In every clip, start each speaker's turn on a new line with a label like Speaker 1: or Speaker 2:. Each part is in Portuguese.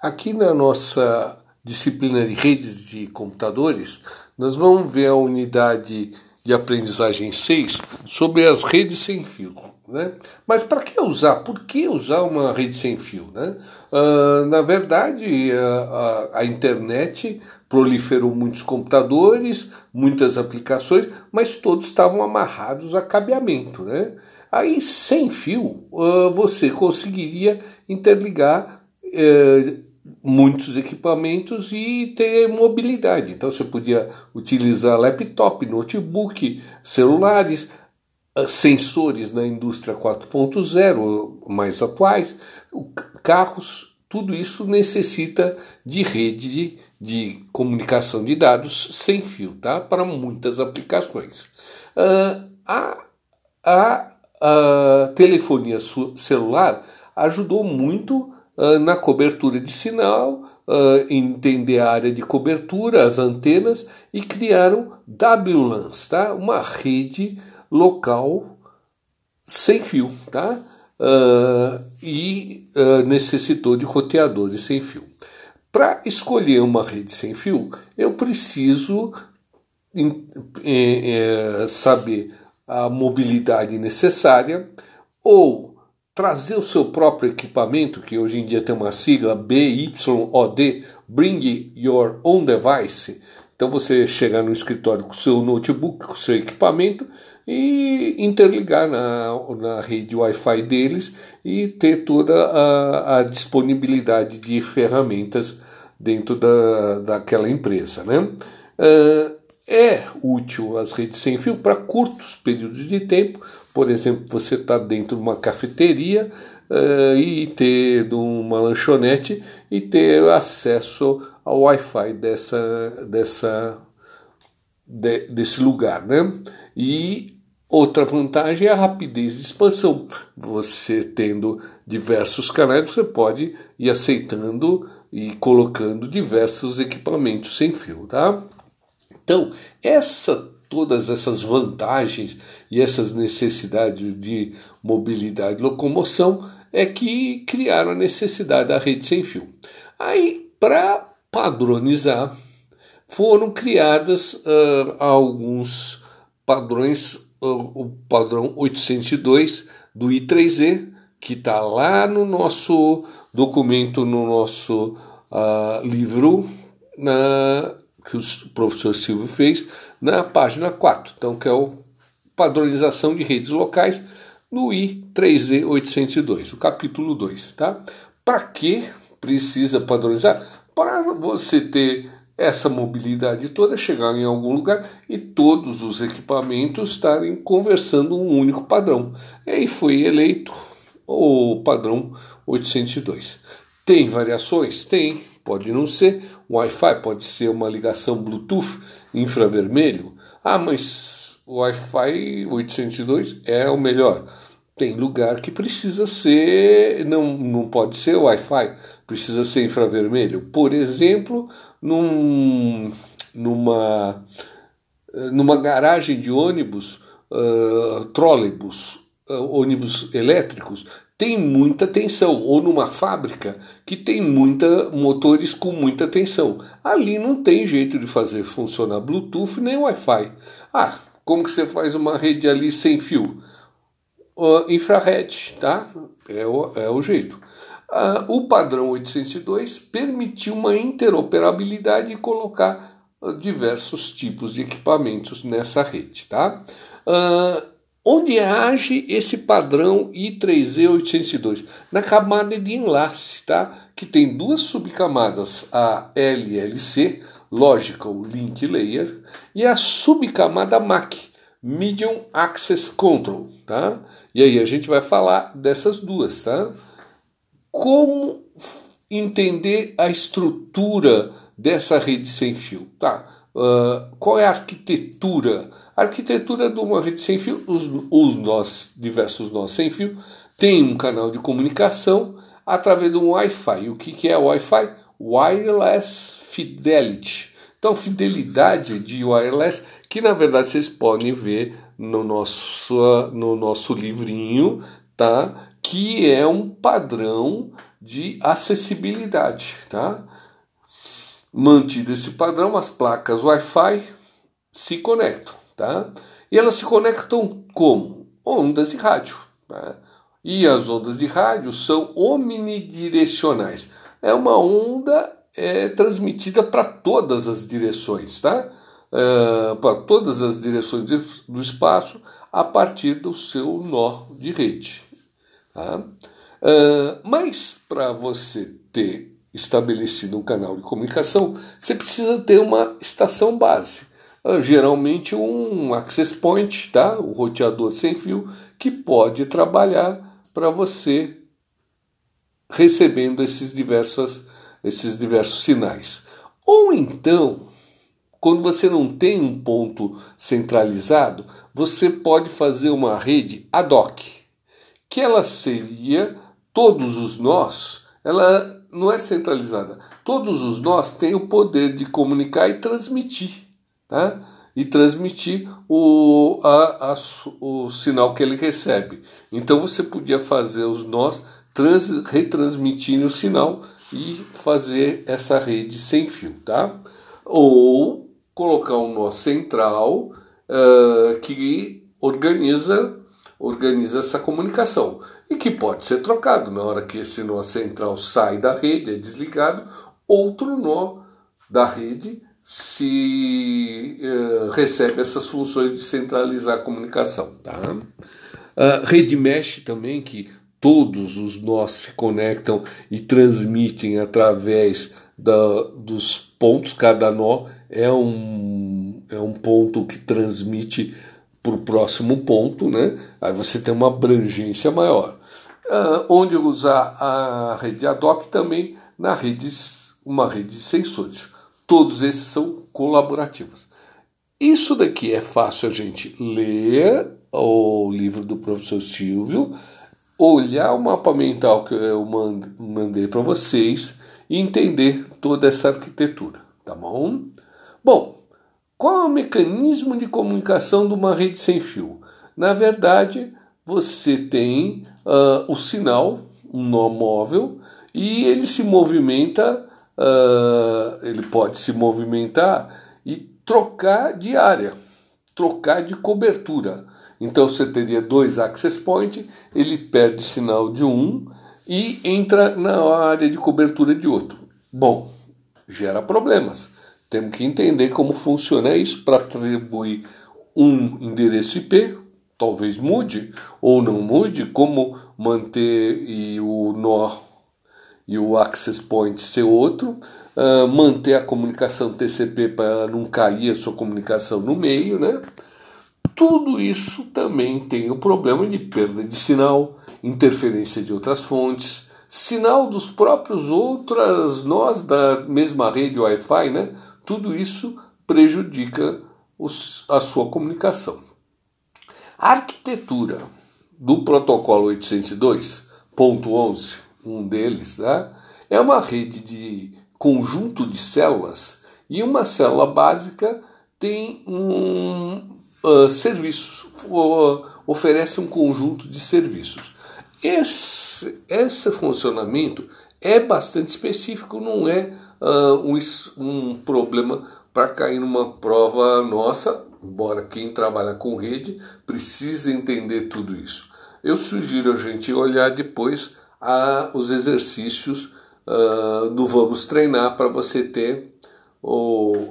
Speaker 1: Aqui na nossa disciplina de redes de computadores, nós vamos ver a unidade de aprendizagem 6 sobre as redes sem fio. Né? Mas para que usar? Por que usar uma rede sem fio? Né? Uh, na verdade, a, a, a, internet proliferou muitos computadores, muitas aplicações, mas todos estavam amarrados a cabeamento. Né? Aí, sem fio, uh, você conseguiria interligar uh, muitos equipamentos e ter mobilidade. Então, você podia utilizar laptop, notebook, celulares sensores na indústria 4.0 mais atuais, carros, tudo isso necessita de rede de, de comunicação de dados sem fio, tá? Para muitas aplicações. Uh, a, a, a, telefonia celular ajudou muito na cobertura de sinal, uh, entender a área de cobertura, as antenas e criaram WLANs, tá? Uma rede local sem fio, tá? Uh, e uh, necessitou de roteadores sem fio. Para escolher uma rede sem fio, eu preciso em, em, saber a mobilidade necessária ou trazer o seu próprio equipamento, que hoje em dia tem uma sigla BYOD, Bring Your Own Device. Então você chegar no escritório com o seu notebook, com o seu equipamento e interligar na, na rede Wi-Fi deles e ter toda a, a disponibilidade de ferramentas dentro da, daquela empresa. Né? Uh, é útil as redes sem fio para curtos períodos de tempo, por exemplo, você está dentro de uma cafeteria uh, e ter uma lanchonete e ter acesso ao Wi-Fi dessa, dessa, de, desse lugar. Né? E Outra vantagem é a rapidez de expansão. Você tendo diversos canais, você pode ir aceitando e colocando diversos equipamentos sem fio, tá? Então, essa todas essas vantagens e essas necessidades de mobilidade e locomoção é que criaram a necessidade da rede sem fio. Aí, para padronizar, foram criadas uh, alguns padrões o padrão 802 do I3E, que está lá no nosso documento, no nosso uh, livro na, que o professor Silvio fez, na página 4. Então, que é o padronização de redes locais no I3E 802, o capítulo 2. Tá? Para que precisa padronizar? Para você ter essa mobilidade toda chegar em algum lugar e todos os equipamentos estarem conversando um único padrão. E aí foi eleito o padrão 802. Tem variações? Tem. Pode não ser. Wi-Fi pode ser uma ligação Bluetooth infravermelho. Ah, mas o Wi-Fi 802 é o melhor. Tem lugar que precisa ser, não, não pode ser Wi-Fi, precisa ser infravermelho. Por exemplo, num, numa, numa garagem de ônibus, uh, trólebus, uh, ônibus elétricos, tem muita tensão, ou numa fábrica que tem muita motores com muita tensão. Ali não tem jeito de fazer funcionar Bluetooth nem Wi-Fi. Ah, como que você faz uma rede ali sem fio? Uh, infrared, tá? É o, é o jeito. Uh, o padrão 802 permitiu uma interoperabilidade e colocar uh, diversos tipos de equipamentos nessa rede. Tá? Uh, onde age esse padrão I3E802? Na camada de enlace, tá? que tem duas subcamadas, a LLC, Logical Link Layer, e a subcamada MAC, Medium Access Control. Tá? E aí a gente vai falar dessas duas. Tá? como entender a estrutura dessa rede sem fio? Tá? Uh, qual é a arquitetura? A arquitetura de uma rede sem fio, os, os nós, diversos nós sem fio, tem um canal de comunicação através de um Wi-Fi. O que, que é Wi-Fi? Wireless Fidelity. Então, fidelidade de wireless, que na verdade vocês podem ver no nosso, no nosso livrinho, tá? que é um padrão de acessibilidade, tá? Mantido esse padrão, as placas Wi-Fi se conectam, tá? E elas se conectam como? Ondas de rádio. Tá? E as ondas de rádio são omnidirecionais. É uma onda é, transmitida para todas as direções, tá? É, para todas as direções do espaço a partir do seu nó de rede. Tá? É, mas para você ter estabelecido um canal de comunicação, você precisa ter uma estação base. É, geralmente um access point, tá? o roteador sem fio, que pode trabalhar para você recebendo esses diversos, esses diversos sinais. Ou então, quando você não tem um ponto centralizado, você pode fazer uma rede ad hoc, que ela seria todos os nós, ela não é centralizada. Todos os nós têm o poder de comunicar e transmitir, tá? E transmitir o, a, a, o sinal que ele recebe. Então você podia fazer os nós trans, retransmitindo o sinal e fazer essa rede sem fio, tá? Ou colocar um nó central uh, que organiza organiza essa comunicação e que pode ser trocado na hora que esse nó central sai da rede, é desligado, outro nó da rede se uh, recebe essas funções de centralizar a comunicação. Tá? Uh, rede mesh também, que todos os nós se conectam e transmitem através da, dos pontos, cada nó é um, é um ponto que transmite para o próximo ponto, né? aí você tem uma abrangência maior. Uh, onde usar a rede ad hoc também na rede, uma rede de sensores. Todos esses são colaborativos. Isso daqui é fácil a gente ler o livro do professor Silvio, olhar o mapa mental que eu mandei para vocês e entender toda essa arquitetura, tá bom? Bom, qual é o mecanismo de comunicação de uma rede sem fio? Na verdade, você tem uh, o sinal, um nó móvel, e ele se movimenta, uh, ele pode se movimentar e trocar de área, trocar de cobertura. Então você teria dois access points, ele perde sinal de um e entra na área de cobertura de outro. Bom, gera problemas. Temos que entender como funciona isso para atribuir um endereço IP, talvez mude ou não mude, como manter e o nó e o access point ser outro, uh, manter a comunicação TCP para não cair a sua comunicação no meio, né? Tudo isso também tem o problema de perda de sinal, interferência de outras fontes, sinal dos próprios outras nós da mesma rede Wi-Fi, né? Tudo isso prejudica os, a sua comunicação. A arquitetura do protocolo 802.11, um deles, né, é uma rede de conjunto de células e uma célula básica tem um uh, serviços, oferece um conjunto de serviços. Esse, esse funcionamento é bastante específico, não é uh, um, um problema para cair numa prova nossa, embora quem trabalha com rede precise entender tudo isso. Eu sugiro a gente olhar depois a, os exercícios uh, do Vamos Treinar para você ter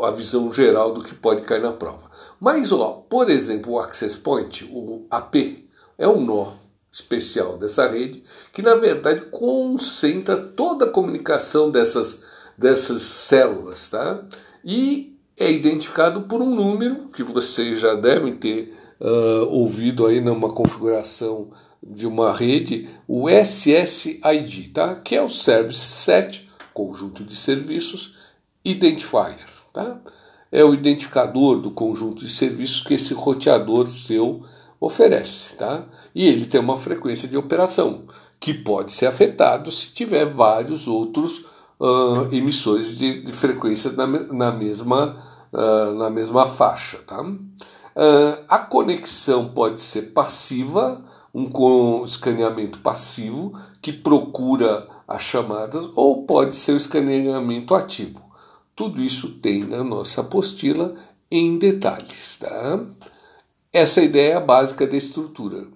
Speaker 1: a visão geral do que pode cair na prova. Mas, ó, por exemplo, o Access Point, o AP, é um nó especial dessa rede que, na verdade, concentra toda a comunicação dessas, dessas células, tá? E é identificado por um número que vocês já devem ter uh, ouvido aí numa configuração de uma rede, o SSID, tá? Que é o Service Set, conjunto de serviços, Identifier, tá? É o identificador do conjunto de serviços que esse roteador seu oferece, tá? E ele tem uma frequência de operação que pode ser afetado se tiver vários outros uh, emissores de, de frequência na, na mesma, uh, na mesma faixa, tá? Uh, a conexão pode ser passiva um escaneamento passivo que procura as chamadas, ou pode ser o escaneamento ativo. Tudo isso tem na nossa apostila em detalhes. Tá? Essa é a ideia básica da estrutura.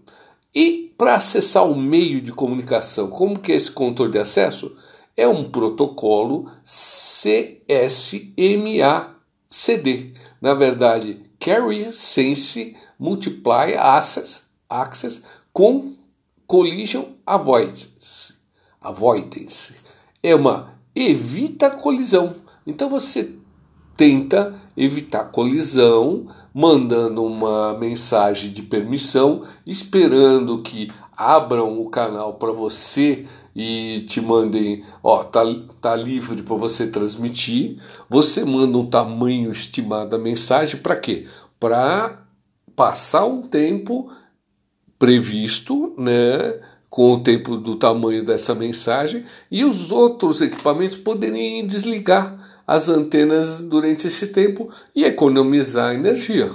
Speaker 1: E para acessar o meio de comunicação, como que é esse controle de acesso? É um protocolo CSMA-CD. Na verdade, Carry Sense Multiply Access, access com Collision Avoidance. Avoidance. É uma evita colisão. Então você tenta evitar colisão, mandando uma mensagem de permissão, esperando que abram o canal para você e te mandem, ó, tá, tá livre para você transmitir. Você manda um tamanho estimado da mensagem para quê? Para passar um tempo previsto, né? Com o tempo do tamanho dessa mensagem e os outros equipamentos poderem desligar as antenas durante esse tempo e economizar energia.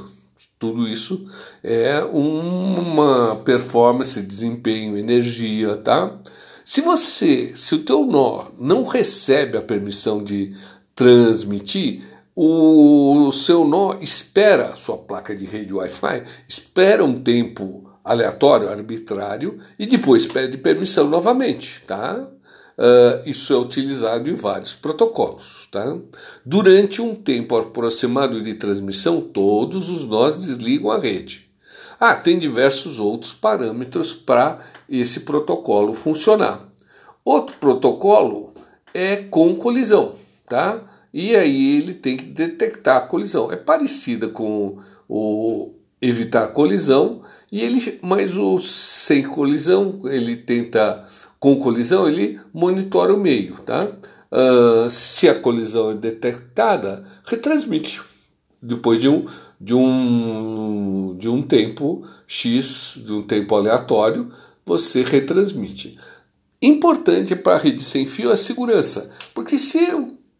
Speaker 1: Tudo isso é uma performance, desempenho, energia, tá? Se você, se o teu nó não recebe a permissão de transmitir, o seu nó espera, sua placa de rede Wi-Fi, espera um tempo aleatório, arbitrário, e depois pede permissão novamente, tá? Uh, isso é utilizado em vários protocolos. Tá? Durante um tempo aproximado de transmissão, todos os nós desligam a rede. Ah, tem diversos outros parâmetros para esse protocolo funcionar. Outro protocolo é com colisão, tá? E aí ele tem que detectar a colisão. É parecida com o evitar colisão e ele, mas o sem colisão ele tenta com colisão, ele monitora o meio, tá? Uh, se a colisão é detectada, retransmite depois de um, de um, de um tempo X, de um tempo aleatório, você retransmite. Importante para a rede sem fio é a segurança, porque se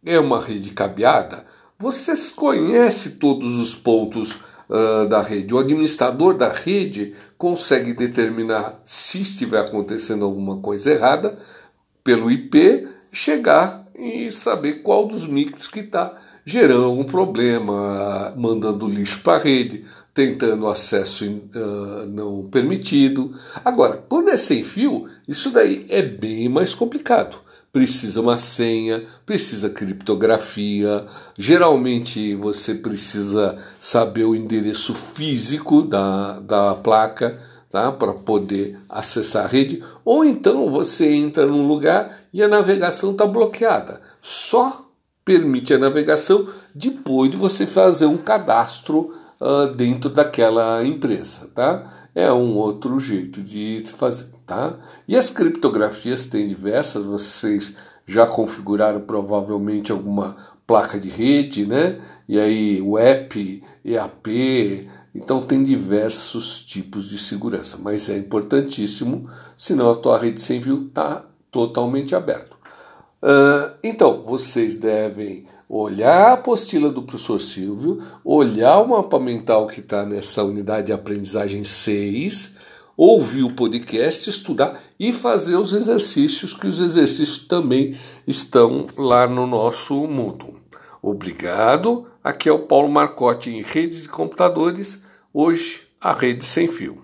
Speaker 1: é uma rede cabeada, você conhece todos os pontos da rede. O administrador da rede consegue determinar se estiver acontecendo alguma coisa errada pelo IP, chegar e saber qual dos micros que está gerando algum problema, mandando lixo para a rede, tentando acesso uh, não permitido. Agora, quando é sem fio, isso daí é bem mais complicado precisa uma senha, precisa criptografia. Geralmente você precisa saber o endereço físico da, da placa tá? para poder acessar a rede. Ou então você entra num lugar e a navegação está bloqueada. Só permite a navegação depois de você fazer um cadastro uh, dentro daquela empresa. Tá? É um outro jeito de fazer. Tá? E as criptografias têm diversas, vocês já configuraram provavelmente alguma placa de rede, né? E aí o app, EAP, então tem diversos tipos de segurança, mas é importantíssimo, senão a tua rede sem fio está totalmente aberta. Uh, então, vocês devem olhar a apostila do professor Silvio, olhar o mapa mental que está nessa unidade de aprendizagem 6, ouvir o podcast, estudar e fazer os exercícios, que os exercícios também estão lá no nosso mundo. Obrigado. Aqui é o Paulo Marcotti em redes e computadores. Hoje, a rede sem fio.